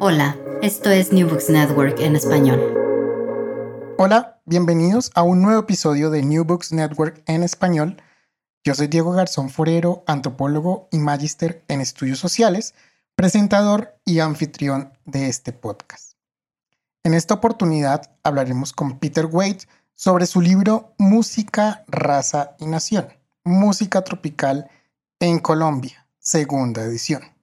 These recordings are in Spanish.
Hola, esto es New Books Network en español. Hola, bienvenidos a un nuevo episodio de New Books Network en español. Yo soy Diego Garzón Forero, antropólogo y magíster en estudios sociales, presentador y anfitrión de este podcast. En esta oportunidad hablaremos con Peter Wade sobre su libro Música, Raza y Nación, Música Tropical en Colombia, segunda edición.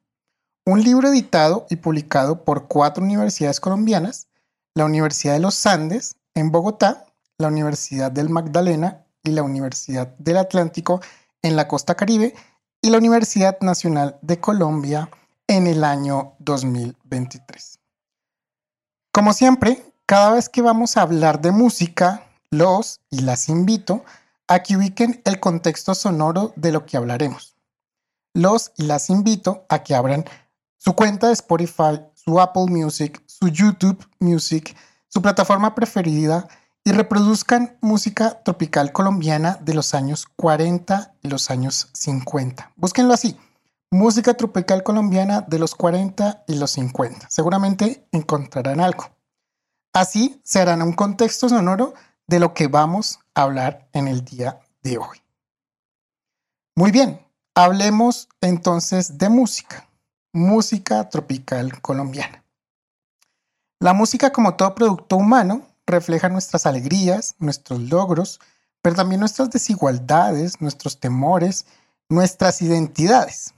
Un libro editado y publicado por cuatro universidades colombianas, la Universidad de los Andes en Bogotá, la Universidad del Magdalena y la Universidad del Atlántico en la costa caribe y la Universidad Nacional de Colombia en el año 2023. Como siempre, cada vez que vamos a hablar de música, los y las invito a que ubiquen el contexto sonoro de lo que hablaremos. Los y las invito a que abran su cuenta de Spotify, su Apple Music, su YouTube Music, su plataforma preferida y reproduzcan música tropical colombiana de los años 40 y los años 50. Búsquenlo así, música tropical colombiana de los 40 y los 50. Seguramente encontrarán algo. Así se harán un contexto sonoro de lo que vamos a hablar en el día de hoy. Muy bien, hablemos entonces de música música tropical colombiana. La música, como todo producto humano, refleja nuestras alegrías, nuestros logros, pero también nuestras desigualdades, nuestros temores, nuestras identidades.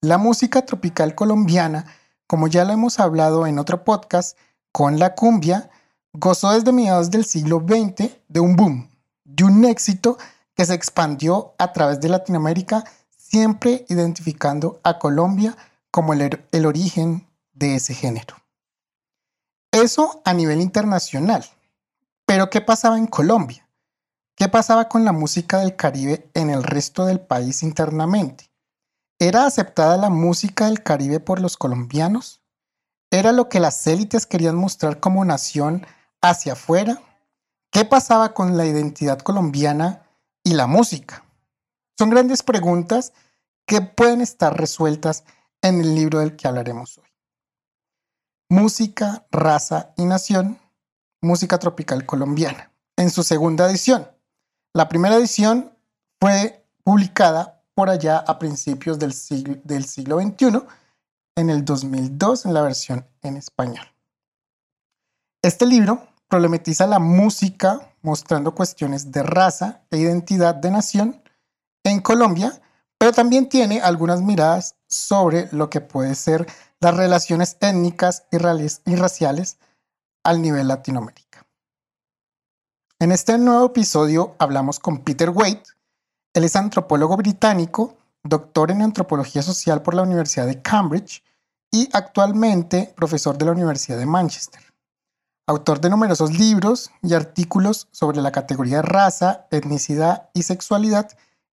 La música tropical colombiana, como ya lo hemos hablado en otro podcast, con la cumbia, gozó desde mediados del siglo XX de un boom, de un éxito que se expandió a través de Latinoamérica, siempre identificando a Colombia como el, origen de ese género. Eso a nivel internacional. Pero ¿qué pasaba en Colombia? ¿Qué pasaba con la música del Caribe en el resto del país internamente? ¿Era aceptada la música del Caribe por los colombianos? ¿Era lo que las élites querían mostrar como nación hacia afuera? ¿Qué pasaba con la identidad colombiana y la música? Son grandes preguntas que pueden estar resueltas en el libro del que hablaremos hoy. Música, raza y nación, música tropical colombiana, en su segunda edición. La primera edición fue publicada por allá a principios del siglo, XXI, en el 2002 en la versión en español. Este libro problematiza la música mostrando cuestiones de raza e identidad de nación en Colombia pero también tiene algunas miradas sobre lo que puede ser las relaciones étnicas y, raciales al nivel Latinoamérica. En este nuevo episodio hablamos con Peter Wade. Él es antropólogo británico, doctor en antropología social por la Universidad de Cambridge y actualmente profesor de la Universidad de Manchester. Autor de numerosos libros y artículos sobre la categoría raza, etnicidad y sexualidad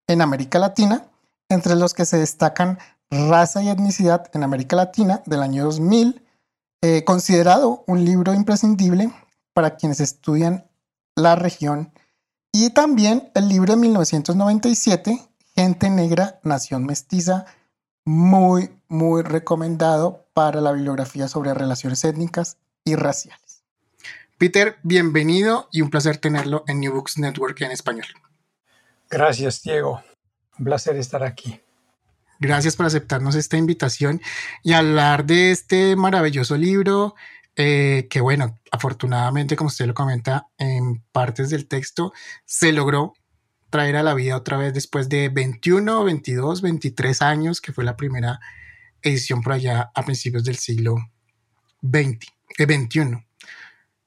en América Latina entre los que se destacan Raza y etnicidad en América Latina del año 2000, Eh, considerado un libro imprescindible para quienes estudian la región y también el libro de 1997, Gente Negra, Nación Mestiza, muy, muy recomendado para la bibliografía sobre relaciones étnicas y raciales. Peter, bienvenido y un placer tenerlo en New Books Network en español. Gracias, Diego. Un placer estar aquí. Gracias por aceptarnos esta invitación y hablar de este maravilloso libro eh, que, bueno, afortunadamente, como usted lo comenta en partes del texto, se logró traer a la vida otra vez después de 21, 22, 23 años, que fue la primera edición por allá a principios del siglo XX, eh, 21.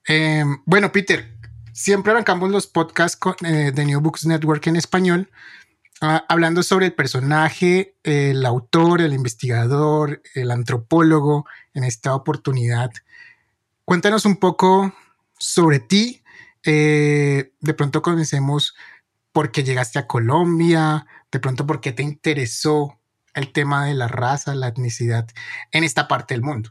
Em, bueno, Peter, siempre arrancamos los podcasts eh, de New Books Network en español Ah, hablando sobre el personaje, el autor, el investigador, el antropólogo en esta oportunidad. Cuéntanos un poco sobre ti. Eh, de pronto comencemos por qué llegaste a Colombia, de pronto por qué te interesó el tema de la raza, la etnicidad en esta parte del mundo.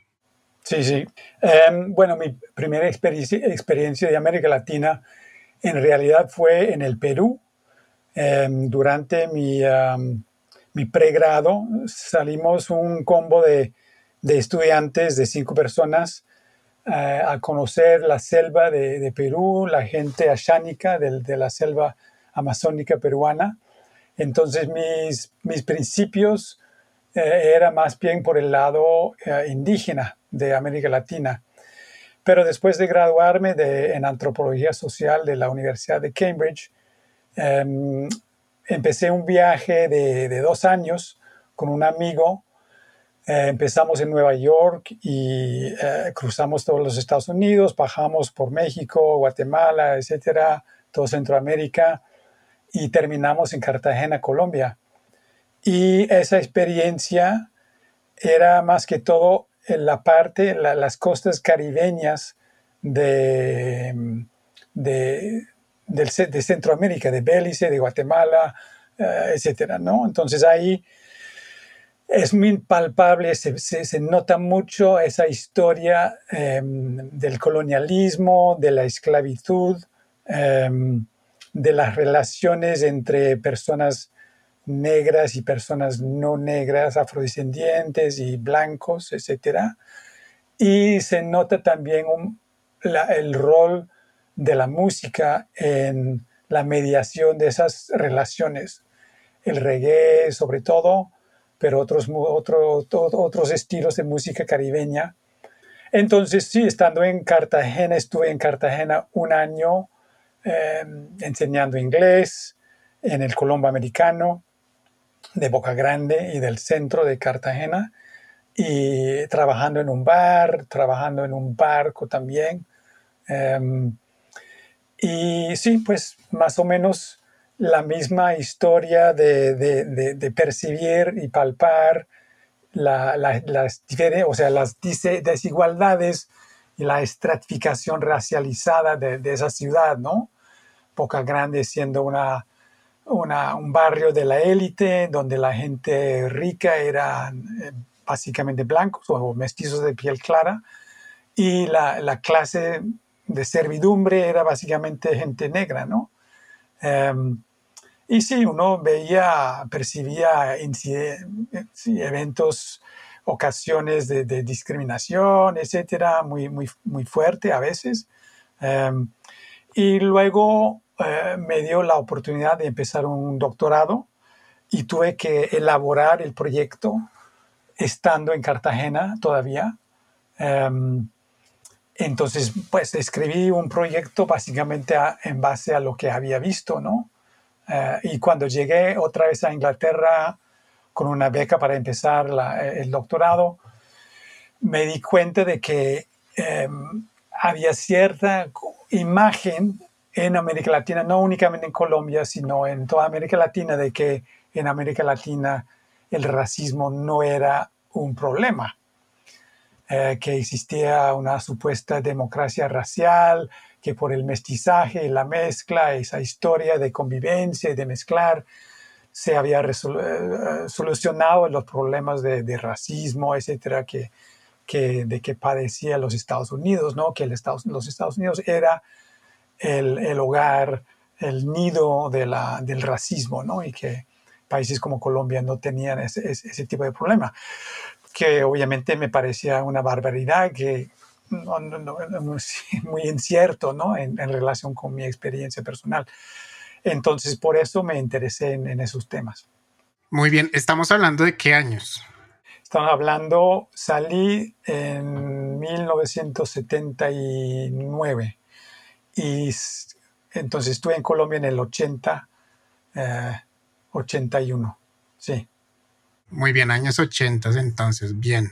Sí, sí. Em, bueno, mi primera experiencia de América Latina en realidad fue en el Perú Em, durante mi, pregrado salimos un combo de, de, estudiantes de cinco personas eh, a conocer la selva de, Perú, la gente ashánica de, la selva amazónica peruana. Entonces mis, principios eh, eran más bien por el lado eh, indígena de América Latina. Pero después de graduarme de, en antropología social de la Universidad de Cambridge, Em, empecé un viaje de, dos años con un amigo. Eh, empezamos en Nueva York y eh, cruzamos todos los Estados Unidos, bajamos por México, Guatemala, etcétera, todo Centroamérica y terminamos en Cartagena, Colombia. Y esa experiencia era más que todo en la parte, las costas caribeñas de, de, de Centroamérica, de Belice, de Guatemala, eh, etcétera, ¿no? Entonces ahí es muy palpable, se, nota mucho esa historia em, del colonialismo, de la esclavitud, em, de las relaciones entre personas negras y personas no negras, afrodescendientes y blancos, etcétera. Y se nota también el rol de la música en la mediación de esas relaciones. El reggae sobre todo, pero otros, otros estilos de música caribeña. Entonces, sí, estando en Cartagena, estuve en Cartagena un año em, enseñando inglés en el Colombo Americano de Boca Grande y del centro de Cartagena y trabajando en un bar, trabajando en un barco también. Em, y sí, pues más o menos la misma historia de, percibir y palpar las, o sea, las desigualdades y la estratificación racializada de, esa ciudad, ¿no? Boca Grande siendo una, un barrio de la élite, donde la gente rica era eh, básicamente blancos o mestizos de piel clara, y la, la clase de servidumbre era básicamente gente negra, ¿no? Em, y sí, uno veía, percibía eventos, ocasiones de, discriminación, etcétera, muy, muy, muy fuerte a veces. Em, y luego eh, me dio la oportunidad de empezar un doctorado y tuve que elaborar el proyecto estando en Cartagena todavía. Em, entonces, pues escribí un proyecto básicamente en base a lo que había visto, ¿no? Eh, y cuando llegué otra vez a Inglaterra con una beca para empezar el doctorado, me di cuenta de que em, había cierta imagen en América Latina, no únicamente en Colombia, sino en toda América Latina, de que en América Latina el racismo no era un problema. Eh, que existía una supuesta democracia racial, que por el mestizaje, la mezcla, esa historia de convivencia y de mezclar, se había eh, solucionado los problemas de, racismo, etcétera, que, que, de que padecía los Estados Unidos, ¿no? que el Estados, los Estados Unidos era el, el hogar, el nido del racismo, ¿no? y que países como Colombia no tenían ese, ese, tipo de problema, que obviamente me parecía una barbaridad, que no, no, muy incierto ¿no? En, en, relación con mi experiencia personal. Entonces, por eso me interesé en, en esos temas. Muy bien, ¿estamos hablando de qué años? Estamos hablando, salí en 1979 y entonces estuve en Colombia en el 80, 81, eh, sí. Muy bien, años 80 entonces, bien,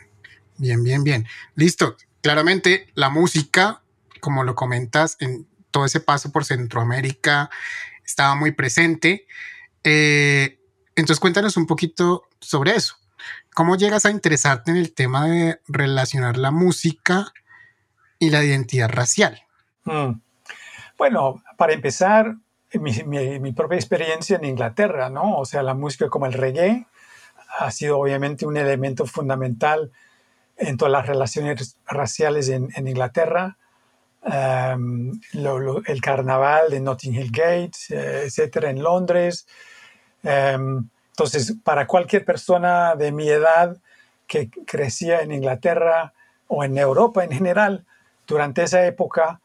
bien, bien, bien. Listo, claramente la música, como lo comentas, en todo ese paso por Centroamérica estaba muy presente. Eh, entonces cuéntanos un poquito sobre eso. ¿Cómo llegas a interesarte en el tema de relacionar la música y la identidad racial? Mm. Bueno, para empezar, mi, propia experiencia en Inglaterra, ¿no? O sea, la música como el reggae ha sido obviamente un elemento fundamental en todas las relaciones raciales en, Inglaterra. Em, el carnaval de Notting Hill Gate, eh, etcétera, en Londres. Em, entonces, para cualquier persona de mi edad que crecía en Inglaterra o en Europa en general, durante esa época,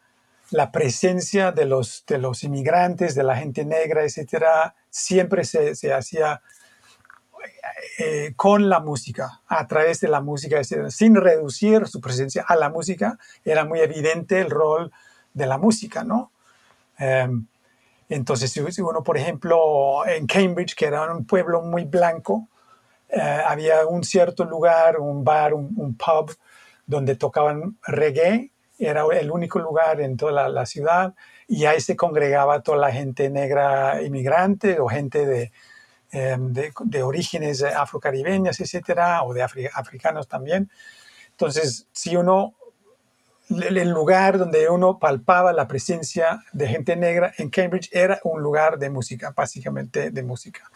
la presencia de los, de los inmigrantes, de la gente negra, etcétera, siempre se, se hacía eh, con la música, a través de la música, sin reducir su presencia a la música, era muy evidente el rol de la música, ¿no? Em, entonces, si uno, por ejemplo, en Cambridge, que era un pueblo muy blanco, eh, había un cierto lugar, un bar, un, pub, donde tocaban reggae, era el único lugar en toda la, ciudad, y ahí se congregaba toda la gente negra inmigrante o gente de, em, de, orígenes afrocaribeñas, etcétera, o de africanos también. Entonces, si uno el lugar donde uno palpaba la presencia de gente negra en Cambridge era un lugar de música, básicamente de música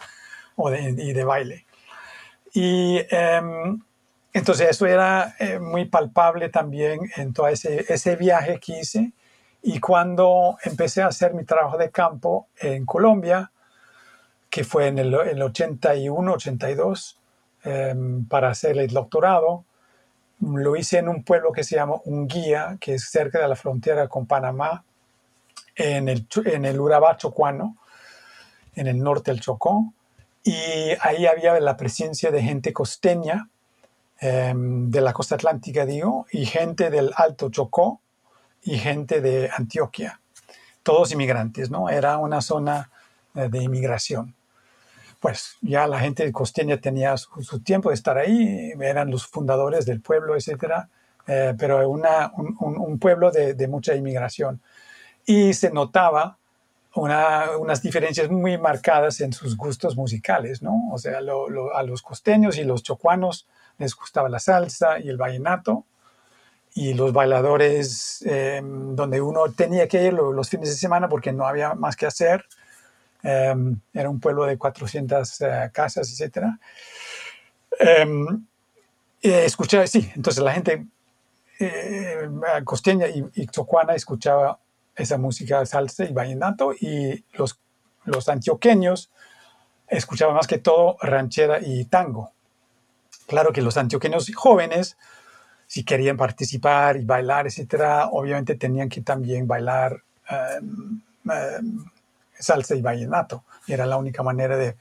o de, y de baile. Y em, entonces eso era eh, muy palpable también en todo ese, ese, viaje que hice. Y cuando empecé a hacer mi trabajo de campo en Colombia, que fue en el, el 81, 82, em, para hacer el doctorado, lo hice en un pueblo que se llama Unguía, que es cerca de la frontera con Panamá, en el, en el Urabá chocuano, en el norte del Chocó. Y ahí había la presencia de gente costeña, em, de la costa atlántica, digo, y gente del Alto Chocó y gente de Antioquia. Todos inmigrantes, ¿no? Era una zona eh, de inmigración pues ya la gente costeña tenía su, tiempo de estar ahí, eran los fundadores del pueblo, etcétera, eh, pero un, pueblo de, mucha inmigración. Y se notaba unas diferencias muy marcadas en sus gustos musicales, ¿no? O sea, a los costeños y los chocuanos les gustaba la salsa y el vallenato, y los bailadores, eh, donde uno tenía que ir los fines de semana porque no había más que hacer, Em, era un pueblo de 400 eh, casas, etc. escuchaba, sí, entonces la gente eh, costeña y, y, escuchaba esa música salsa y vallenato y los, los antioqueños escuchaban más que todo ranchera y tango. Claro que los antioqueños jóvenes, si querían participar y bailar, etcétera, obviamente tenían que también bailar em, em, salsa y vallenato. Era la única manera de,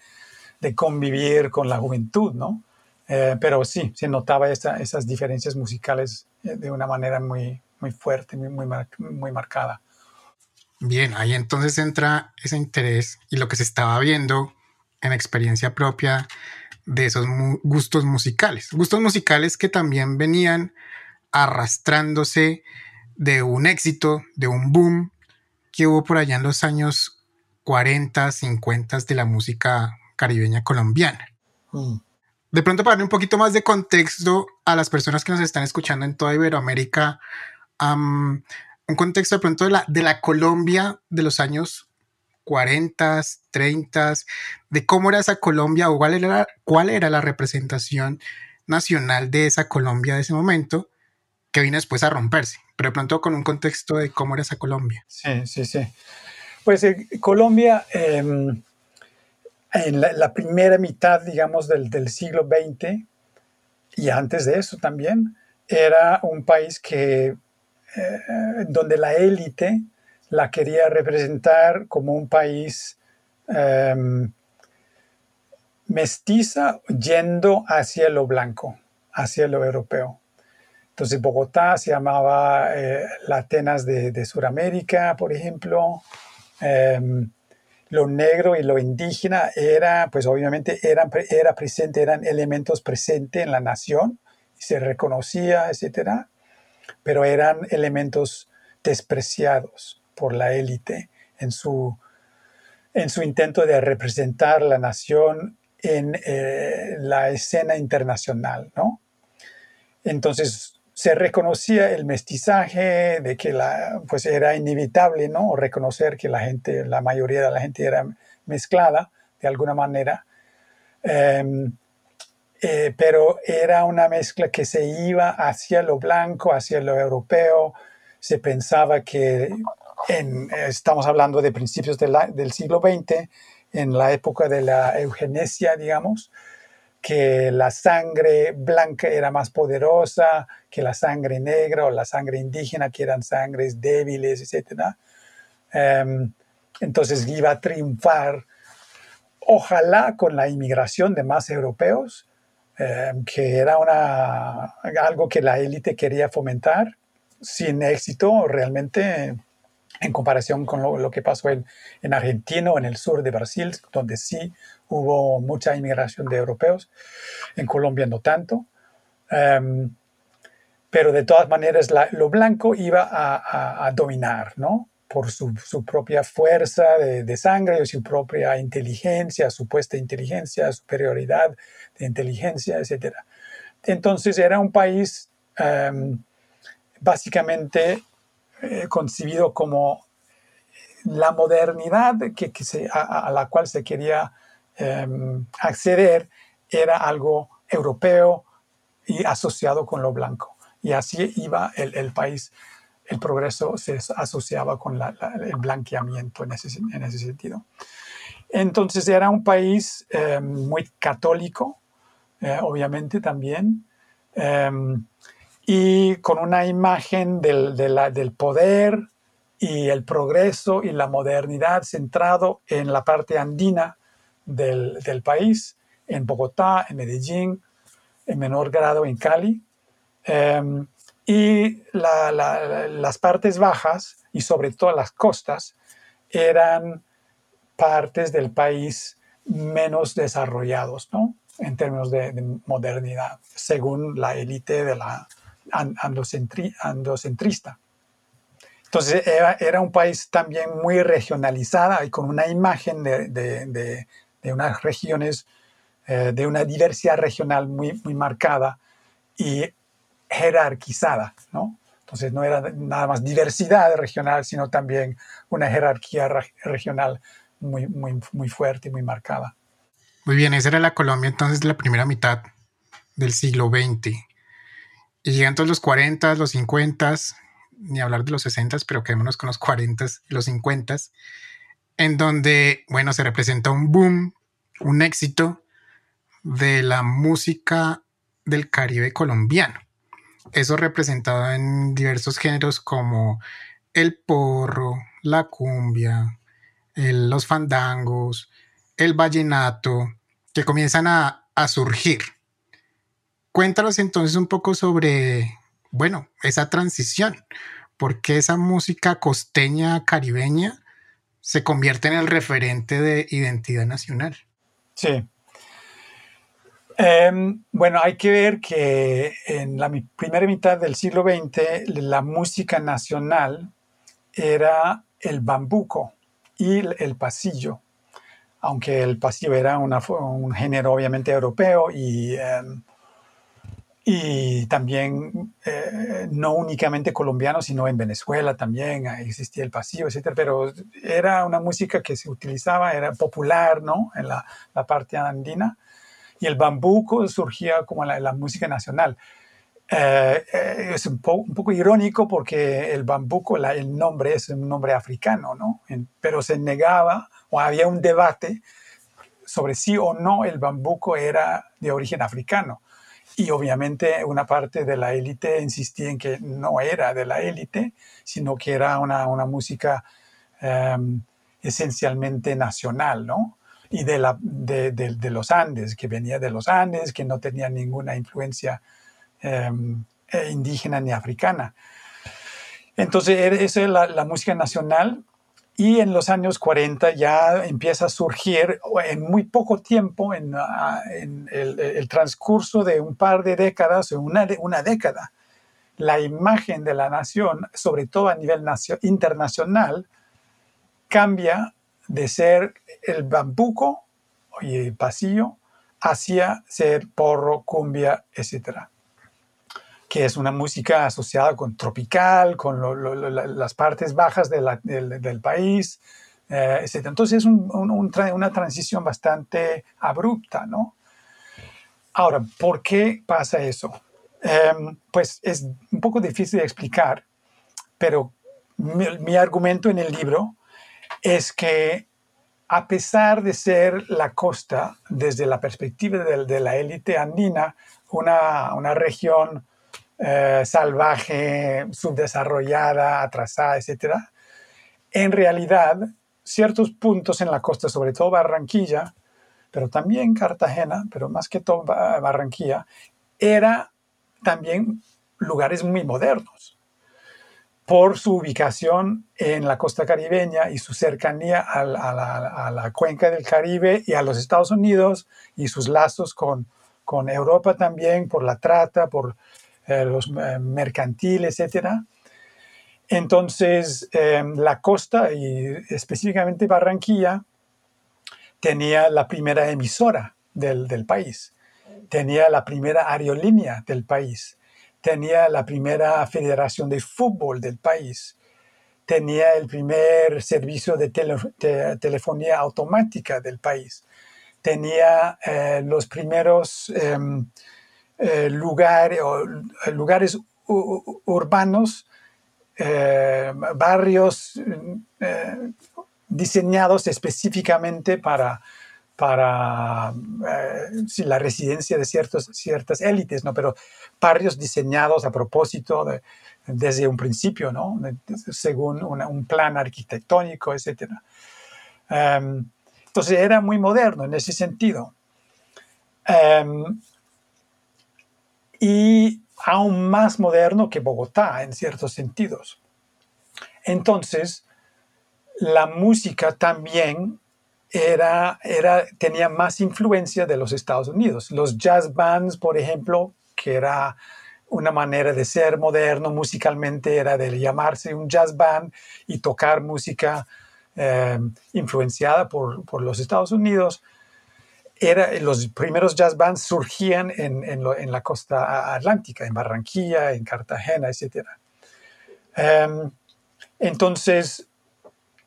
convivir con la juventud, ¿no? Eh, pero sí, se notaba esas diferencias musicales eh, de una manera muy, muy fuerte, muy, muy, muy marcada. Bien, ahí entonces entra ese interés y lo que se estaba viendo en experiencia propia de esos gustos musicales. Gustos musicales que también venían arrastrándose de un éxito, de un boom que hubo por allá en los años 40, 50 de la música caribeña colombiana. Mm. De pronto, para darle un poquito más de contexto a las personas que nos están escuchando en toda Iberoamérica, un contexto de pronto de la, de la Colombia de los años 40, 30, de cómo era esa Colombia o cuál era, cuál era la representación nacional de esa Colombia de ese momento, que vino después a romperse, pero de pronto con un contexto de cómo era esa Colombia. Sí, sí, sí. Pues eh, Colombia, em, en la, primera mitad, digamos, del, siglo XX, y antes de eso también, era un país que, eh, donde la élite la quería representar como un país em, mestiza yendo hacia lo blanco, hacia lo europeo. Entonces Bogotá se llamaba eh, la Atenas de, Sudamérica, por ejemplo. Em, lo negro y lo indígena era, pues obviamente eran, era presente, eran elementos presentes en la nación, se reconocía, etcétera, pero eran elementos despreciados por la élite en su, en su intento de representar la nación en eh, la escena internacional, ¿no? Entonces se reconocía el mestizaje de que la, pues era inevitable, ¿no? reconocer que la gente, la mayoría de la gente era mezclada de alguna manera. Em, eh, pero era una mezcla que se iba hacia lo blanco, hacia lo europeo. Se pensaba que, estamos hablando de principios del siglo XX, en la época de la eugenesia, digamos, que la sangre blanca era más poderosa que la sangre negra o la sangre indígena, que eran sangres débiles, etc. Em, entonces iba a triunfar, ojalá con la inmigración de más europeos, em, que era una, algo que la élite quería fomentar, sin éxito realmente en comparación con lo, que pasó en, en, Argentina o en el sur de Brasil, donde sí hubo mucha inmigración de europeos, en Colombia no tanto. Em, pero de todas maneras lo blanco iba a, dominar, ¿no? Por su, propia fuerza de, sangre, su propia inteligencia, supuesta inteligencia, superioridad de inteligencia, etc. Entonces era un país em, básicamente eh, concebido como la modernidad que, a, la cual se quería em, acceder era algo europeo y asociado con lo blanco. Y así iba el, país, el progreso se asociaba con el blanqueamiento en ese, en ese, sentido. Entonces era un país em, muy católico, eh, obviamente también, em, y con una imagen del, del poder y el progreso y la modernidad centrado en la parte andina del, país, en Bogotá, en Medellín, en menor grado en Cali. Em, y las partes bajas y sobre todo las costas eran partes del país menos desarrollados, ¿no? En términos de, de modernidad, según la élite de la, andocentrista. Entonces era, un país también muy regionalizada y con una imagen de, unas regiones, eh, de una diversidad regional muy, muy marcada y jerarquizada, ¿no? Entonces no era nada más diversidad regional, sino también una jerarquía regional muy, muy, muy fuerte y muy marcada. Muy bien, esa era la Colombia entonces de la primera mitad del siglo XX. Y llegan todos los 40, los 50, ni hablar de los 60, pero quedémonos con los 40 y los 50, en donde, bueno, se representa un boom, un éxito de la música del Caribe colombiano. Eso representado en diversos géneros como el porro, la cumbia, los fandangos, el vallenato, que comienzan a, a surgir cuéntanos entonces un poco sobre, bueno, esa transición, porque esa música costeña caribeña se convierte en el referente de identidad nacional. Sí. Em, bueno, hay que ver que en la primera mitad del siglo XX la música nacional era el bambuco y el pasillo, aunque el pasillo era un género obviamente europeo y em, y también eh, no únicamente colombiano, sino en Venezuela también existía el pasillo, etcétera, pero era una música que se utilizaba, era popular, ¿no? En la, la parte andina, y el bambuco surgía como la, la música nacional. Eh, eh, es un, un, poco irónico porque el bambuco, la, el nombre es un nombre africano, ¿no? pero se negaba o había un debate sobre si o no el bambuco era de origen africano. Y obviamente una parte de la élite insistía en que no era de la élite, sino que era una, una música um, esencialmente nacional, ¿no? Y de, la, de, de, los Andes, que venía de los Andes, que no tenía ninguna influencia um, indígena ni africana. Entonces, esa es la, la música nacional y en los años 40 ya empieza a surgir en muy poco tiempo, en, ah, el, transcurso de un par de décadas o una, una década, la imagen de la nación, sobre todo a nivel internacional, cambia de ser el bambuco y el pasillo hacia ser porro, cumbia, etcétera que es una música asociada con tropical, con las partes bajas del, del, país, eh, etc. Entonces es un, un, un, una transición bastante abrupta, ¿no? Ahora, ¿por qué pasa eso? Eh, pues es un poco difícil de explicar, pero mi, mi argumento en el libro es que a pesar de ser la costa, desde la perspectiva de, de la élite andina, una, una región eh, salvaje, subdesarrollada, atrasada, etc. En realidad, ciertos puntos en la costa, sobre todo Barranquilla, pero también Cartagena, pero más que todo Barranquilla, era también lugares muy modernos por su ubicación en la costa caribeña y su cercanía a la, a la, cuenca del Caribe y a los Estados Unidos y sus lazos con, con Europa también por la trata, por eh, los eh, mercantiles, etcétera. Entonces, eh, la costa y específicamente Barranquilla tenía la primera emisora del, del, país, tenía la primera aerolínea del país, tenía la primera federación de fútbol del país, tenía el primer servicio de, tele, de telefonía automática del país, tenía eh, los primeros eh, eh, o, eh, lugares urbanos, eh, barrios eh, diseñados específicamente para, para la residencia de ciertos, ciertas élites, ¿no? pero barrios diseñados a propósito de, desde un principio, ¿no? según un plan arquitectónico, etc. Em, entonces era muy moderno en ese sentido. Um, y aún más moderno que Bogotá en ciertos sentidos. Entonces, la música también era, era, tenía más influencia de los Estados Unidos. Los jazz bands, por ejemplo, que era una manera de ser moderno musicalmente, era de llamarse un jazz band y tocar música eh, influenciada por, por los Estados Unidos era, los primeros jazz bands surgían en, en, lo, en, la costa atlántica, en Barranquilla, en Cartagena, etc. Um, em, entonces,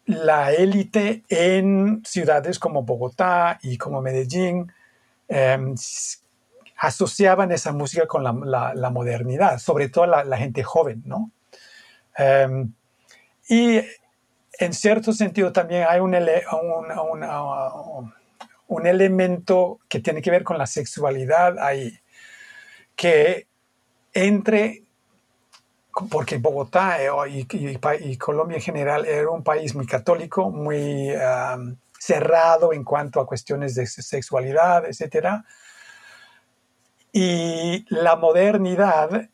la élite en ciudades como Bogotá y como Medellín um, asociaban esa música con la, la, la modernidad, sobre todo la, la gente joven, ¿no? Um, y en cierto sentido también hay un, un, un, un un elemento que tiene que ver con la sexualidad ahí, que entre, porque Bogotá eh, y, y, y Colombia en general era un país muy católico, muy um, cerrado en cuanto a cuestiones de sexualidad, etc. Y la modernidad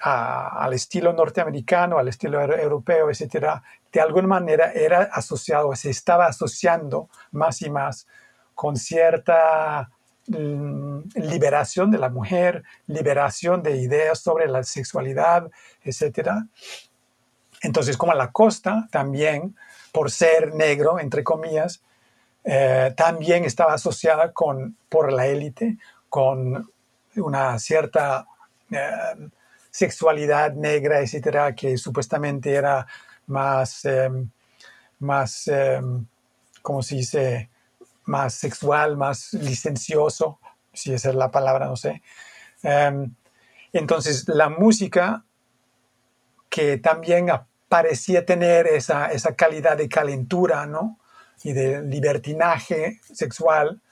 a, al estilo norteamericano, al estilo europeo, etcétera, de alguna manera era asociado, se estaba asociando más y más con cierta mm, liberación de la mujer, liberación de ideas sobre la sexualidad, etc. Entonces, como la costa también, por ser negro, entre comillas, eh, también estaba asociada con, por la élite con una cierta eh, sexualidad negra, etcétera, que supuestamente era más, eh, más como se dice, más sexual, más licencioso, si esa es la palabra, no sé. Um, Entonces, la música que también parecía tener esa, esa calidad de calentura, ¿no? Y de libertinaje sexual,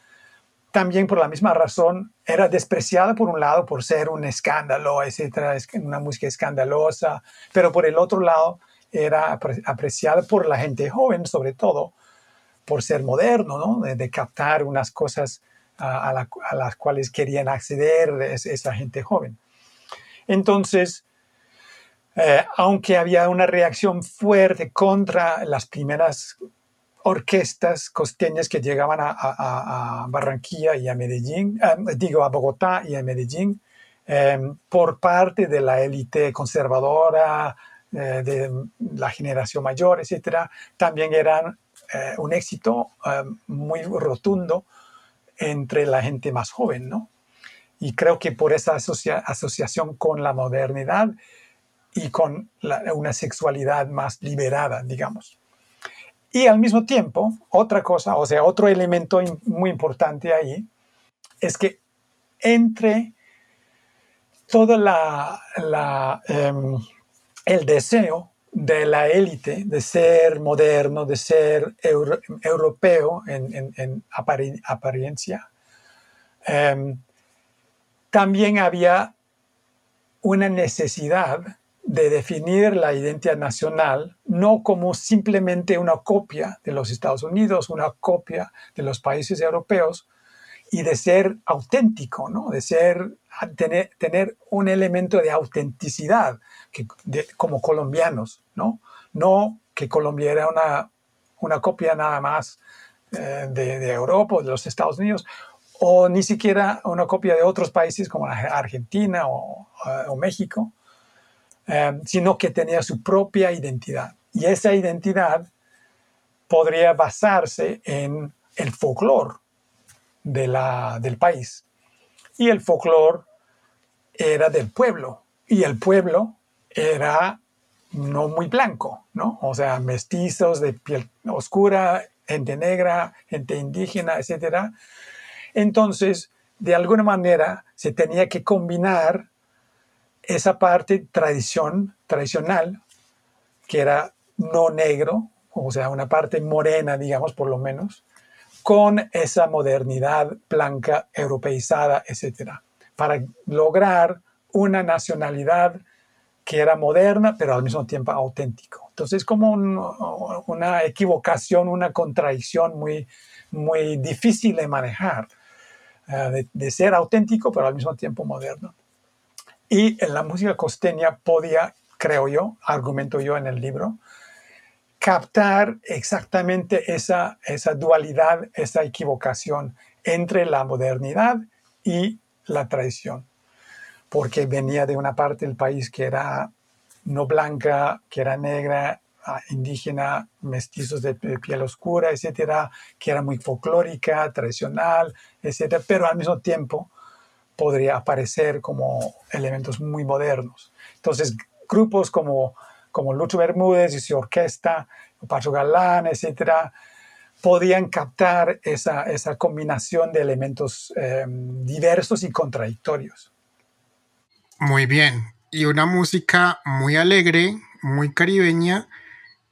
también por la misma razón era despreciada por un lado por ser un escándalo, etcétera, una música escandalosa, pero por el otro lado era apreciada por la gente joven, sobre todo por ser moderno, ¿no? de, captar unas cosas a, las cuales querían acceder esa gente joven. Entonces, eh, aunque había una reacción fuerte contra las primeras orquestas costeñas que llegaban a, Barranquilla y a Medellín, eh, digo a Bogotá y a Medellín, em, por parte de la élite conservadora, eh, de la generación mayor, etcétera, también eran eh, un éxito em, muy rotundo entre la gente más joven, ¿no? Y creo que por esa asociación con la modernidad y con una sexualidad más liberada, digamos. Y al mismo tiempo, otra cosa, o sea, otro elemento muy importante ahí, es que entre todo la, em, el deseo de la élite de ser moderno, de ser europeo en, apariencia, em, también había una necesidad de definir la identidad nacional no como simplemente una copia de los Estados Unidos, una copia de los países europeos, y de ser auténtico, ¿no? de ser, tener, tener un elemento de autenticidad como colombianos, ¿no? no que Colombia era una, una copia nada más eh, de, Europa o de los Estados Unidos, o ni siquiera una copia de otros países como Argentina o, o México, Em, sino que tenía su propia identidad. Y esa identidad podría basarse en el folclore de del país. Y el folclore era del pueblo. Y el pueblo era no muy blanco, ¿no? O sea, mestizos de piel oscura, gente negra, gente indígena, etc. Entonces, de alguna manera, se tenía que combinar esa parte tradición, tradicional, que era no negro, o sea, una parte morena, digamos, por lo menos, con esa modernidad blanca, europeizada, etc., para lograr una nacionalidad que era moderna, pero al mismo tiempo auténtico. Entonces, como una equivocación, una contradicción muy, muy difícil de manejar, eh, de ser auténtico, pero al mismo tiempo moderno. Y en la música costeña podía, creo yo, argumento yo en el libro, captar exactamente esa, esa dualidad, esa equivocación entre la modernidad y la tradición. Porque venía de una parte del país que era no blanca, que era negra, ah, indígena, mestizos de piel oscura, etcétera, que era muy folclórica, tradicional, etcétera, pero al mismo tiempo podría aparecer como elementos muy modernos. Entonces, grupos como, como Lucho Bermúdez y su orquesta, Pacho Galán, etcétera, podían captar esa, esa combinación de elementos em, diversos y contradictorios. Muy bien. Y una música muy alegre, muy caribeña,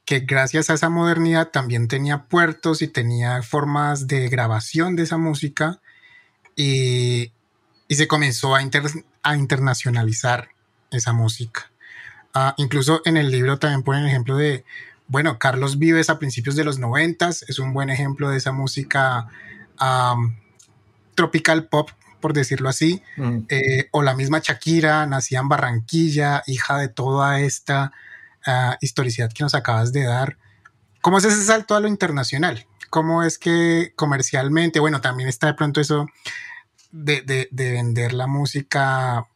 que gracias a esa modernidad también tenía puertos y tenía formas de grabación de esa música. Y y se comenzó a, a internacionalizar esa música. Ah, incluso en el libro también ponen el ejemplo de, bueno, Carlos Vives a principios de los noventas es un buen ejemplo de esa música tropical pop, por decirlo así, mm. eh, o la misma Shakira, nacida en Barranquilla, hija de toda esta uh, historicidad que nos acabas de dar. ¿Cómo es ese salto a lo internacional? ¿Cómo es que comercialmente, bueno, también está de pronto eso de, vender la música,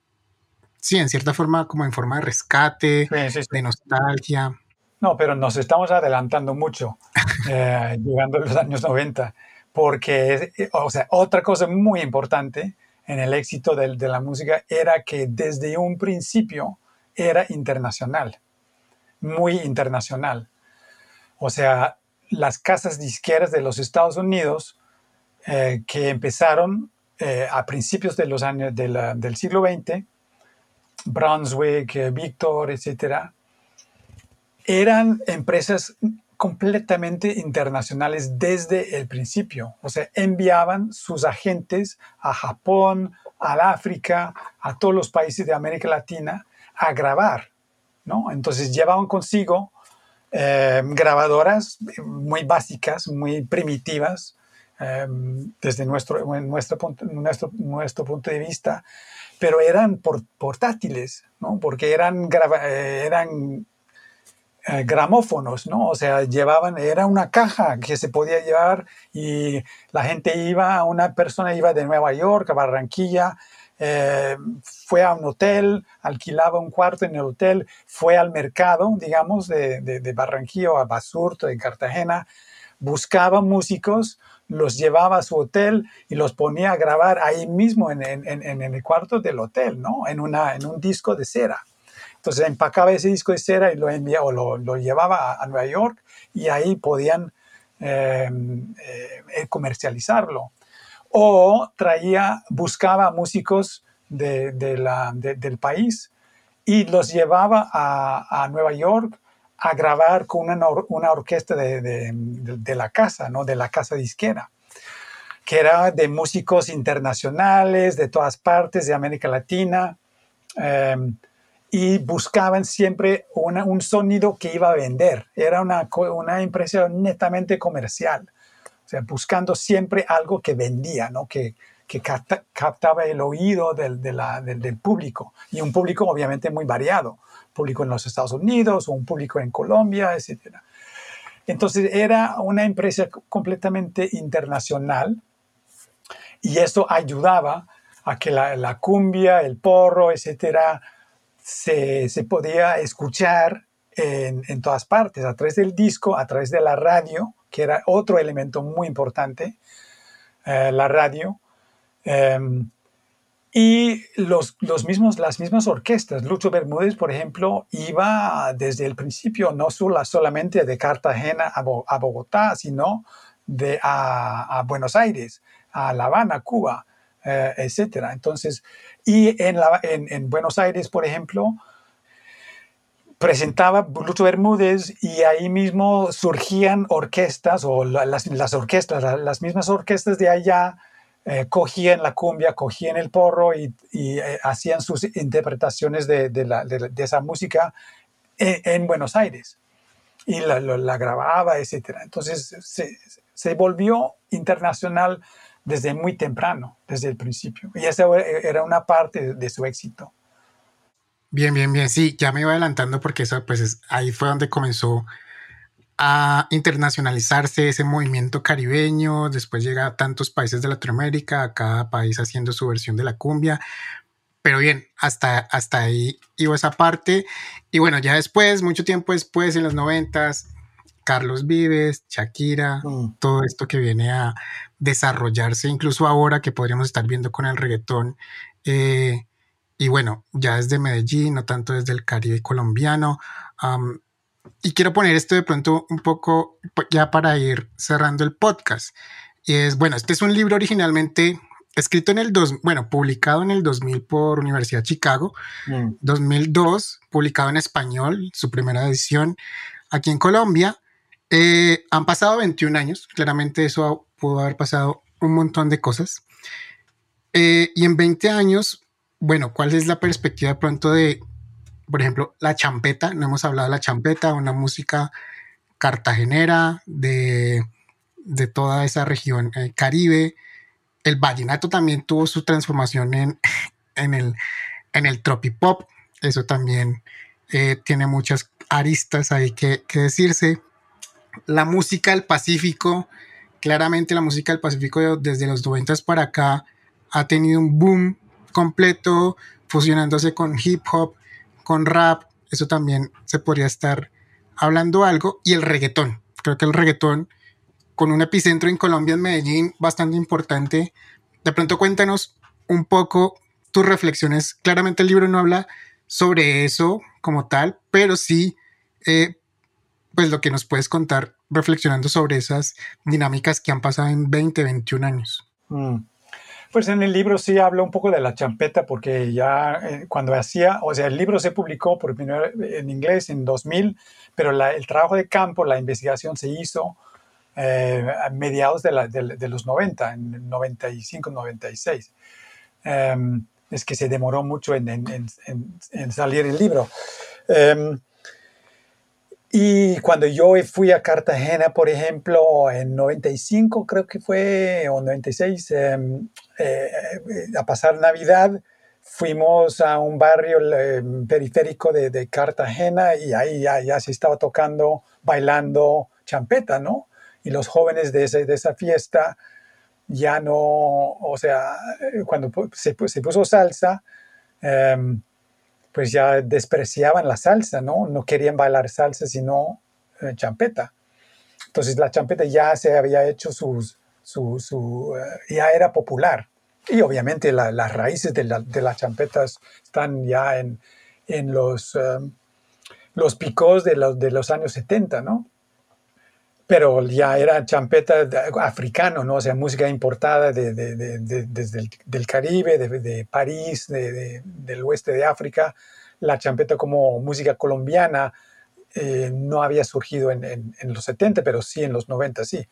sí, en cierta forma, como en forma de rescate, de nostalgia. No, pero nos estamos adelantando mucho, eh, llegando a los años 90, porque, o sea, otra cosa muy importante en el éxito de, la música era que desde un principio era internacional, muy internacional. O sea, las casas disqueras de los Estados Unidos eh, que empezaron eh, a principios de los años del siglo XX Brunswick, eh, Victor, etcétera, eran empresas completamente internacionales desde el principio. O sea, enviaban sus agentes a Japón, al África, a todos los países de América Latina a grabar, ¿no? Entonces llevaban consigo eh, grabadoras muy básicas, muy primitivas, eh, desde nuestro, nuestro, punto, nuestro, nuestro punto de vista, pero eran portátiles, ¿no? Porque eran, eh, eran gramófonos, ¿no? O sea, llevaban, era una caja que se podía llevar y la gente iba, una persona iba de Nueva York a Barranquilla, eh, fue a un hotel, alquilaba un cuarto en el hotel, fue al mercado, digamos, de, de, Barranquillo a Basurto, de Cartagena, buscaba músicos, los llevaba a su hotel y los ponía a grabar ahí mismo en, en, en el cuarto del hotel, ¿no? En, una, en un disco de cera. Entonces empacaba ese disco de cera y lo enviaba o lo, lo llevaba a, Nueva York y ahí podían eh, eh, comercializarlo o traía, buscaba músicos de, la, del país y los llevaba a, Nueva York a grabar con una, una orquesta de, la casa, ¿no? de la casa disquera, que era de músicos internacionales de todas partes de América Latina. Em, y buscaban siempre un sonido que iba a vender. Era una, una impresión netamente comercial. O sea, buscando siempre algo que vendía, ¿no? que, que captaba el oído del, del, público. Y un público obviamente muy variado. Público en los Estados Unidos, un público en Colombia, etc. Entonces era una empresa completamente internacional y eso ayudaba a que la, la cumbia, el porro, etcétera, se, podía escuchar en, en, todas partes, a través del disco, a través de la radio, que era otro elemento muy importante, eh, la radio. Em, y los, los, mismos, las mismas orquestas. Lucho Bermúdez, por ejemplo, iba desde el principio no solo, solamente de Cartagena a, a Bogotá, sino de, a, a, Buenos Aires, a La Habana, Cuba, eh, etc. Entonces, y en, en, en Buenos Aires, por ejemplo, presentaba Lucho Bermúdez y ahí mismo surgían orquestas o las, las orquestas, las mismas orquestas de allá eh, cogían la cumbia, cogían el porro y, eh, hacían sus interpretaciones de, de, la, de, esa música en, Buenos Aires y la, la, grababa, etc. Entonces se, se, volvió internacional desde muy temprano, desde el principio. Y esa era una parte de su éxito. Bien, bien, bien. Sí, ya me iba adelantando porque eso, pues ahí fue donde comenzó a internacionalizarse ese movimiento caribeño. Después llega a tantos países de Latinoamérica, cada país haciendo su versión de la cumbia. Pero bien, hasta, hasta ahí iba esa parte. Y bueno, ya después, mucho tiempo después, en los noventas, Carlos Vives, Shakira, mm. todo esto que viene a desarrollarse, incluso ahora que podríamos estar viendo con el reggaetón. Eh, y bueno, ya desde Medellín, no tanto desde el Caribe colombiano. y quiero poner esto de pronto un poco ya para ir cerrando el podcast. Y es, bueno, este es un libro originalmente escrito en el dos, bueno, publicado en el 2000 por Universidad de Chicago, 2002, mm. publicado en español, su primera edición aquí en Colombia. Eh, han pasado 21 años, claramente eso pudo haber pasado un montón de cosas. Eh, y en 20 años bueno, ¿cuál es la perspectiva de pronto de, por ejemplo, la champeta? No hemos hablado de la champeta, una música cartagenera de, de toda esa región eh, caribe. El vallenato también tuvo su transformación en, en, el, en el tropipop. Eso también eh, tiene muchas aristas ahí que, que decirse. La música del Pacífico, claramente la música del Pacífico desde los 90 para acá ha tenido un boom completo, fusionándose con hip hop, con rap, eso también se podría estar hablando algo, y el reggaetón. Creo que el reggaetón, con un epicentro en Colombia, en Medellín, bastante importante. De pronto cuéntanos un poco tus reflexiones. Claramente el libro no habla sobre eso como tal, pero sí, eh, pues lo que nos puedes contar reflexionando sobre esas dinámicas que han pasado en 20, 21 años. Mm. Pues en el libro sí hablo un poco de la champeta porque ya eh, cuando hacía, o sea, el libro se publicó por primero en inglés en 2000, pero el trabajo de campo, la investigación se hizo eh, a mediados de, los 90, en 95, 96. Em, es que se demoró mucho en, salir el libro. Em, y cuando yo fui a Cartagena, por ejemplo, en 95 creo que fue, o 96, em, eh, a pasar Navidad, fuimos a un barrio em, periférico de, Cartagena y ahí ya, se estaba tocando, bailando champeta, ¿no? Y los jóvenes de, ese, de esa fiesta ya no, o sea, cuando se, se puso salsa, em, pues ya despreciaban la salsa, ¿no? No querían bailar salsa, sino eh, champeta. Entonces la champeta ya se había hecho su, su eh, ya era popular. Y obviamente las raíces de, la, de, las champetas están ya en, en los, eh, los picos de los, de los años 70, ¿no? Pero ya era champeta africano, ¿no? O sea, música importada de, desde el Caribe, de, París, del oeste de África. La champeta como música colombiana eh, no había surgido en, en, los 70, pero sí en los 90, sí.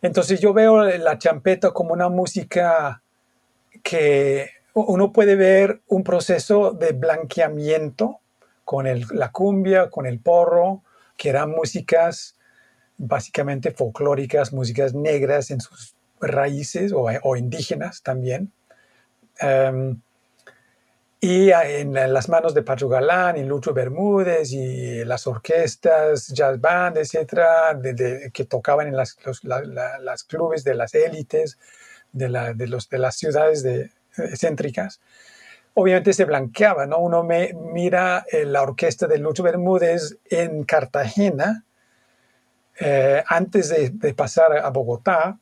Entonces yo veo la champeta como una música que uno puede ver un proceso de blanqueamiento con el, la cumbia, con el porro, que eran músicas básicamente folclóricas, músicas negras en sus raíces o, indígenas también. Em, y en las manos de Pacho Galán y Lucho Bermúdez y las orquestas, jazz band, etcétera, que tocaban en las, las clubes de las élites de, los, las ciudades de, céntricas, obviamente se blanqueaba, ¿no? Uno me, mira eh, la orquesta de Lucho Bermúdez en Cartagena eh, antes de, pasar a Bogotá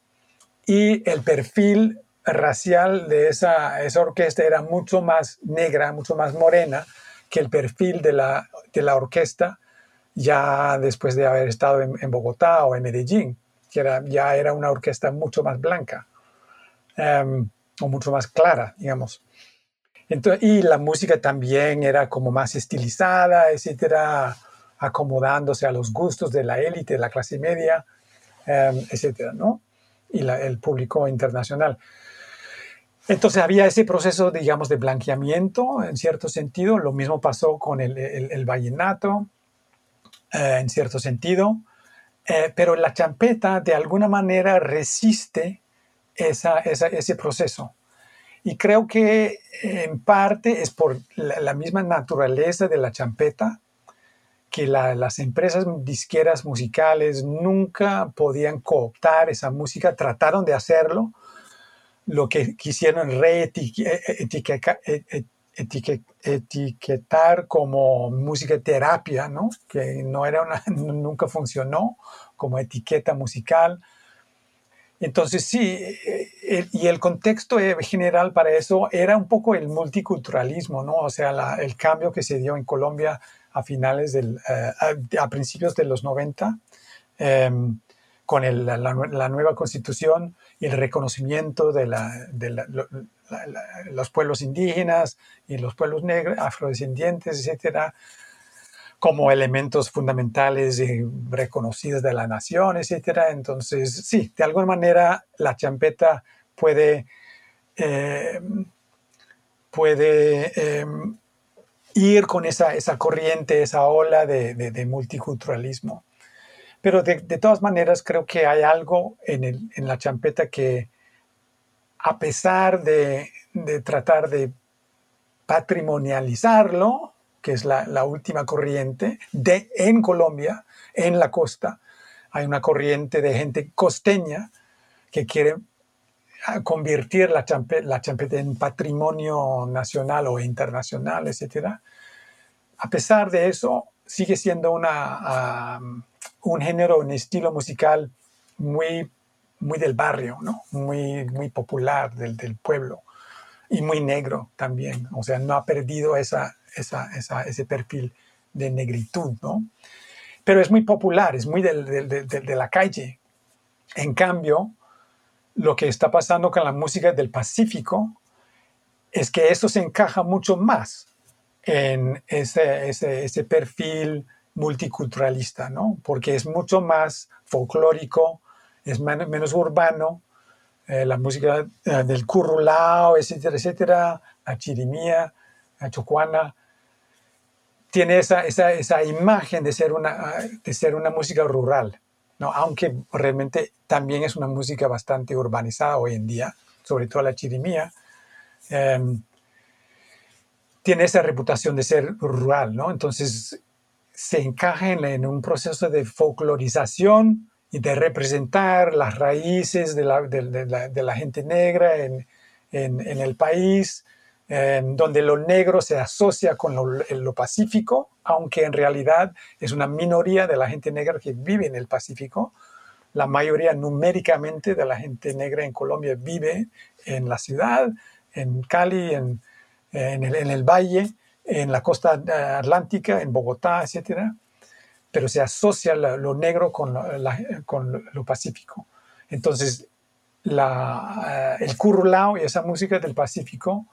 y el perfil racial de esa, esa orquesta era mucho más negra, mucho más morena que el perfil de la, de la orquesta ya después de haber estado en, Bogotá o en Medellín, que era, ya era una orquesta mucho más blanca em, o mucho más clara, digamos. Entonces, y la música también era como más estilizada, etcétera, acomodándose a los gustos de la élite, de la clase media, em, etcétera, ¿no? Y el público internacional. Entonces había ese proceso, digamos, de blanqueamiento, en cierto sentido. Lo mismo pasó con el, el, vallenato, eh, en cierto sentido. Eh, pero la champeta, de alguna manera, resiste esa, ese proceso. Y creo que en parte es por la misma naturaleza de la champeta, que las empresas disqueras musicales nunca podían cooptar esa música, trataron de hacerlo, lo que quisieron reetiquetar como música terapia, ¿no? que no era una, nunca funcionó como etiqueta musical. Entonces sí, y el contexto general para eso era un poco el multiculturalismo, ¿no? O sea, el cambio que se dio en Colombia a finales del, eh, a, principios de los 90, em, con la, nueva constitución y el reconocimiento de, los pueblos indígenas y los pueblos negros, afrodescendientes, etcétera, como elementos fundamentales y reconocidos de la nación, etcétera. Entonces, sí, de alguna manera la champeta puede, em, puede em, ir con esa, esa corriente, esa ola de, de, multiculturalismo. Pero de, de, todas maneras creo que hay algo en, el, en la champeta que, a pesar de, tratar de patrimonializarlo, que es la, la, última corriente, de, en Colombia, en la costa, hay una corriente de gente costeña que quiere convertir la champeta, la champeta en patrimonio nacional o internacional, etc. A pesar de eso, sigue siendo una, un género, un estilo musical muy, muy del barrio, ¿no? muy, muy popular del, del pueblo y muy negro también. O sea, no ha perdido esa, esa, esa, ese perfil de negritud, ¿no? Pero es muy popular, es muy del, del, de la calle. En cambio, lo que está pasando con la música del Pacífico es que eso se encaja mucho más en ese, ese, perfil multiculturalista, ¿no? Porque es mucho más folclórico, es menos urbano, eh, la música eh, del currulao, etcétera, etcétera, la chirimía, la chocuana, tiene esa, esa, esa, imagen de ser, una, de ser una música rural, aunque realmente también es una música bastante urbanizada hoy en día, sobre todo la chirimía. Em, tiene esa reputación de ser rural, ¿no? Entonces se encaja en, un proceso de folclorización y de representar las raíces de la, gente negra en, el país, donde lo negro se asocia con lo, pacífico, aunque en realidad es una minoría de la gente negra que vive en el Pacífico. La mayoría numéricamente de la gente negra en Colombia vive en la ciudad, en Cali, en, en el, valle, en la costa eh, atlántica, en Bogotá, etc. Pero se asocia lo negro con, con, lo pacífico. Entonces, eh, el curulao y esa música del Pacífico,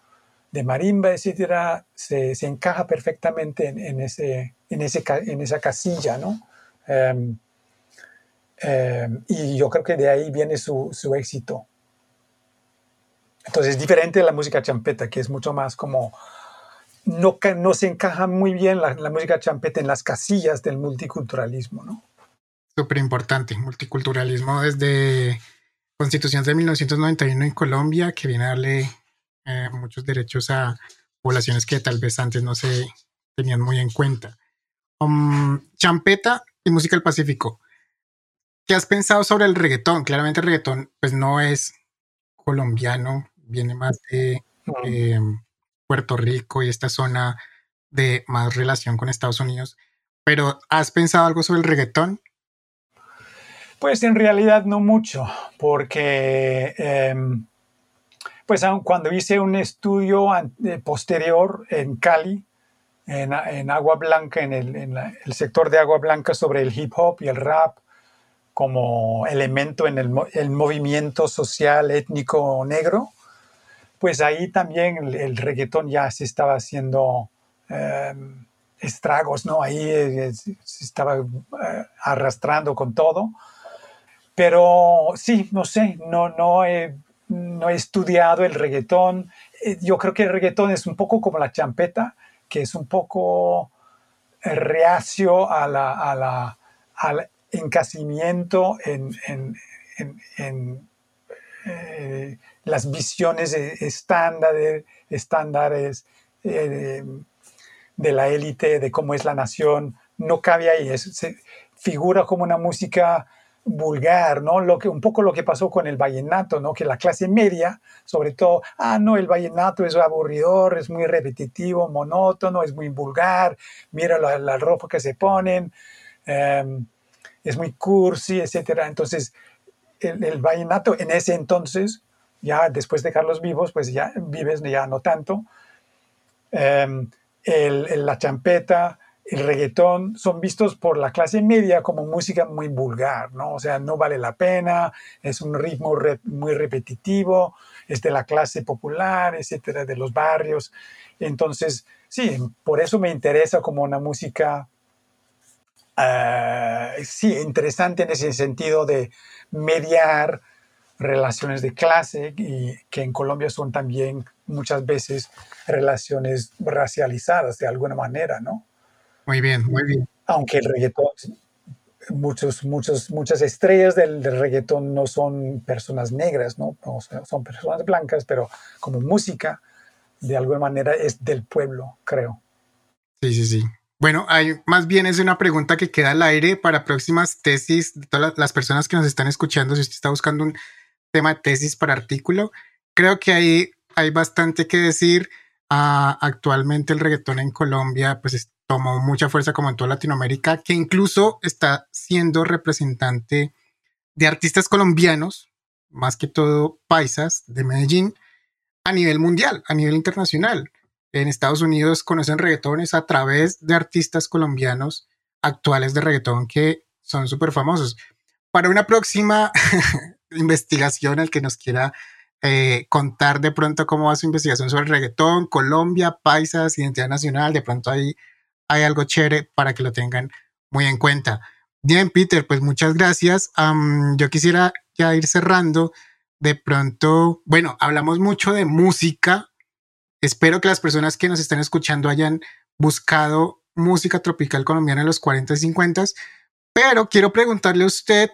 de marimba, etc., se, se encaja perfectamente en, ese, en, ese, en esa casilla, ¿no? Em, em, y yo creo que de ahí viene su, su éxito. Entonces es diferente de la música champeta, que es mucho más como, no, no se encaja muy bien la, música champeta en las casillas del multiculturalismo, ¿no? Súper importante, multiculturalismo desde Constitución de 1991 en Colombia, que viene a darle eh, muchos derechos a poblaciones que tal vez antes no se tenían muy en cuenta. Um, champeta y música del Pacífico. ¿Qué has pensado sobre el reggaetón? Claramente el reggaetón pues no es colombiano, viene más de eh, Puerto Rico y esta zona de más relación con Estados Unidos. Pero ¿has pensado algo sobre el reggaetón? Pues en realidad no mucho, porque em, pues cuando hice un estudio eh, posterior en Cali, en, Agua Blanca, en, el, sector de Agua Blanca sobre el hip hop y el rap como elemento en el movimiento social étnico negro, pues ahí también el, reggaetón ya se estaba haciendo em, estragos, ¿no? Ahí eh, se estaba eh, arrastrando con todo. Pero sí, no sé, no, no, he, no he estudiado el reggaetón. Eh, yo creo que el reggaetón es un poco como la champeta, que es un poco reacio a la, a la, al encasimiento en, en, en las visiones estándares, estándares eh, de, la élite, de cómo es la nación, no cabe ahí, se figura como una música vulgar, ¿no? Lo que, un poco lo que pasó con el vallenato, ¿no? Que la clase media, sobre todo, ah, no, el vallenato es aburridor, es muy repetitivo, monótono, es muy vulgar, mira la, ropa que se ponen, em, es muy cursi, etc. Entonces, el, el, vallenato en ese entonces ya después de Carlos Vivos, pues ya vives, ya no tanto. Em, la champeta, el reggaetón son vistos por la clase media como música muy vulgar, ¿no? O sea, no vale la pena, es un ritmo muy repetitivo, es de la clase popular, etcétera, de los barrios. Entonces, sí, por eso me interesa como una música, eh, sí, interesante en ese sentido de mediar relaciones de clase y que en Colombia son también muchas veces relaciones racializadas de alguna manera, ¿no? Muy bien, muy bien. Aunque el reggaetón, muchos, muchos, muchas estrellas del, reggaetón no son personas negras, ¿no? son personas blancas, pero como música, de alguna manera es del pueblo, creo. Sí, sí, sí. Bueno, hay, más bien es una pregunta que queda al aire para próximas tesis de todas las personas que nos están escuchando. Si usted está buscando un tema de tesis para artículo. Creo que ahí hay bastante que decir. Ah, actualmente el reggaetón en Colombia pues tomó mucha fuerza como en toda Latinoamérica, que incluso está siendo representante de artistas colombianos, más que todo paisas de Medellín, a nivel mundial, a nivel internacional. En Estados Unidos conocen reggaetones a través de artistas colombianos actuales de reggaetón que son súper famosos. Para una próxima investigación, el que nos quiera eh, contar de pronto cómo va su investigación sobre reggaetón, Colombia, paisas, identidad nacional, de pronto ahí hay algo chévere para que lo tengan muy en cuenta. Bien, Peter, pues muchas gracias. yo quisiera ya ir cerrando. De pronto, bueno, hablamos mucho de música. Espero que las personas que nos están escuchando hayan buscado música tropical colombiana en los 40 y 50, pero quiero preguntarle a usted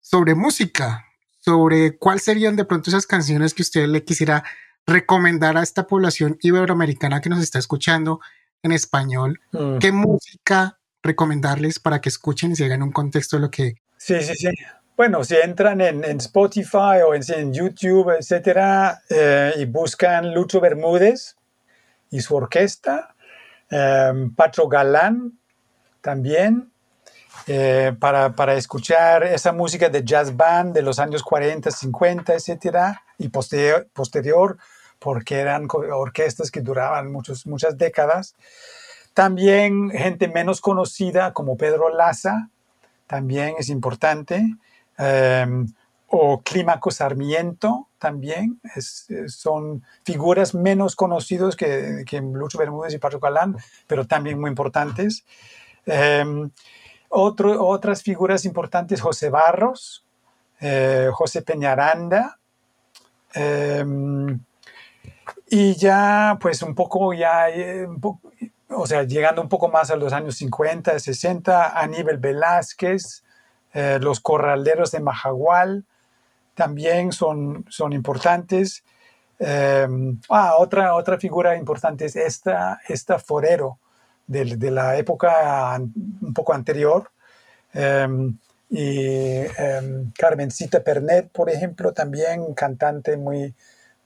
sobre música sobre cuáles serían de pronto esas canciones que usted le quisiera recomendar a esta población iberoamericana que nos está escuchando en español. Mm. ¿Qué música recomendarles para que escuchen y se hagan un contexto de lo que... Sí, sí, sí. Bueno, si entran en, Spotify o en, YouTube, etcétera, eh, y buscan Lucho Bermúdez y su orquesta, eh, Patro Galán también, eh, para, para, escuchar esa música de jazz band de los años 40, 50, etcétera, y posterior, posterior porque eran orquestas que duraban muchos, muchas décadas. También gente menos conocida como Pedro Laza, también es importante. Em, o Clímaco Sarmiento también, son figuras menos conocidas que, que Lucho Bermúdez y Pacho Calán, pero también muy importantes. Um, otras figuras importantes, José Barros, eh, José Peñaranda, em, y ya, pues un poco, ya, eh, o sea, llegando un poco más a los años 50, 60, Aníbal Velázquez, eh, los corraleros de Majagual, también son, son importantes. Em, ah, otra, otra figura importante es esta, esta Forero, de, la época un poco anterior. Em, y um, Carmencita Pernet, por ejemplo, también cantante muy,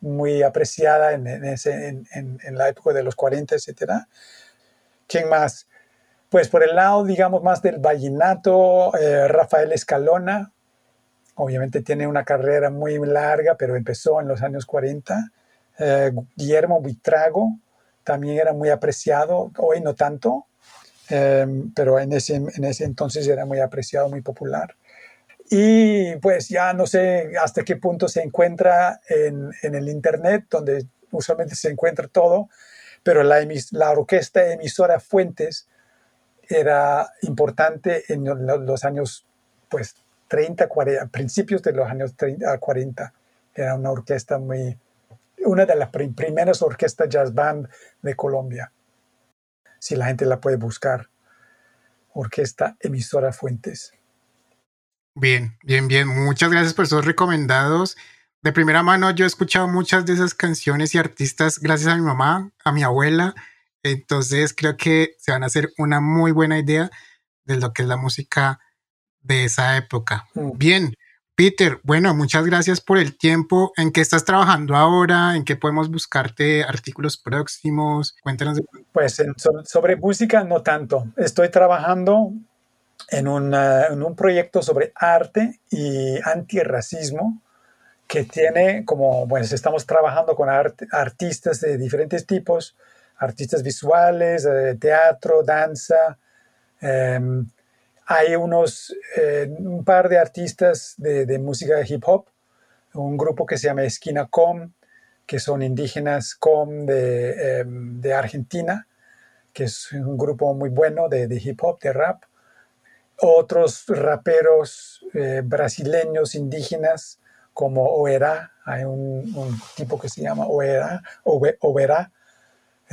muy apreciada en, en, la época de los 40, etc. ¿Quién más? Pues por el lado, digamos, más del vallenato, eh, Rafael Escalona, obviamente tiene una carrera muy larga, pero empezó en los años 40. Eh, Guillermo Buitrago, también era muy apreciado, hoy no tanto, em, pero en ese, en ese entonces era muy apreciado, muy popular. Y pues ya no sé hasta qué punto se encuentra en, en el Internet, donde usualmente se encuentra todo, pero la, orquesta emisora Fuentes era importante en los años pues 30, 40, principios de los años 30 40. Era una orquesta muy, una de las primeras orquestas jazz band de Colombia. Si la gente la puede buscar. Orquesta Emisora Fuentes. Bien, bien, bien. Muchas gracias por esos recomendados. De primera mano, yo he escuchado muchas de esas canciones y artistas gracias a mi mamá, a mi abuela. Entonces creo que se van a hacer una muy buena idea de lo que es la música de esa época. Mm. Bien, Peter, bueno, muchas gracias por el tiempo. ¿En qué estás trabajando ahora? ¿En qué podemos buscarte artículos próximos? Cuéntanos. Pues sobre música no tanto. Estoy trabajando en, en un proyecto sobre arte y antirracismo que tiene como, pues estamos trabajando con artistas de diferentes tipos, artistas visuales, de teatro, danza, em, hay unos, eh, un par de artistas de, música de hip hop, un grupo que se llama Esquina Com, que son indígenas Com de, em, de Argentina, que es un grupo muy bueno de, de hip hop, de rap. Otros raperos eh, brasileños indígenas como Oera, hay un, tipo que se llama Oera, Oera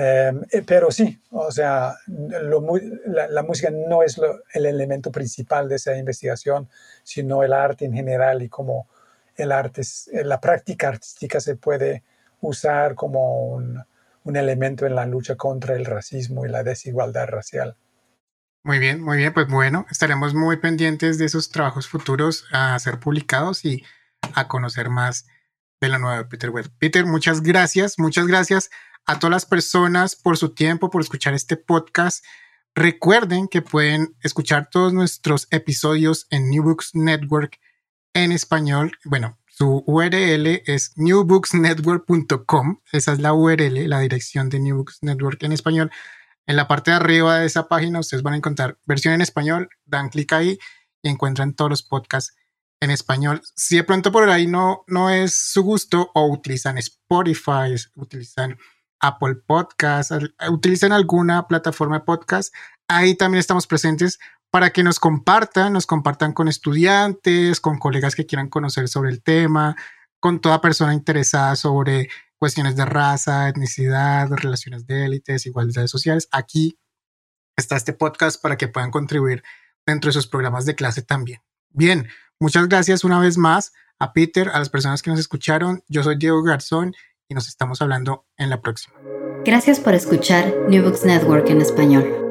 Em, eh, pero sí, o sea, la, música no es el elemento principal de esa investigación, sino el arte en general y cómo el arte, eh, la práctica artística se puede usar como un elemento en la lucha contra el racismo y la desigualdad racial. Muy bien, muy bien, pues bueno, estaremos muy pendientes de esos trabajos futuros a ser publicados y a conocer más de la nueva Peter Webb. Peter, muchas gracias, muchas gracias a todas las personas por su tiempo, por escuchar este podcast. Recuerden que pueden escuchar todos nuestros episodios en New Books Network en español. Bueno, su URL es newbooksnetwork.com. Esa es la URL, la dirección de New Books Network en español. En la parte de arriba de esa página ustedes van a encontrar versión en español, dan clic ahí y encuentran todos los podcasts en español. Si de pronto por ahí no, no es su gusto o utilizan Spotify, utilizan Apple Podcasts, utilizan alguna plataforma de podcast, ahí también estamos presentes para que nos compartan, nos compartan con estudiantes, con colegas que quieran conocer sobre el tema, con toda persona interesada sobre cuestiones de raza, etnicidad, relaciones de élites, igualdades sociales. Aquí está este podcast para que puedan contribuir dentro de sus programas de clase también. Bien, muchas gracias una vez más a Peter, a las personas que nos escucharon. Yo soy Diego Garzón y nos estamos hablando en la próxima. Gracias por escuchar New Books Network en español.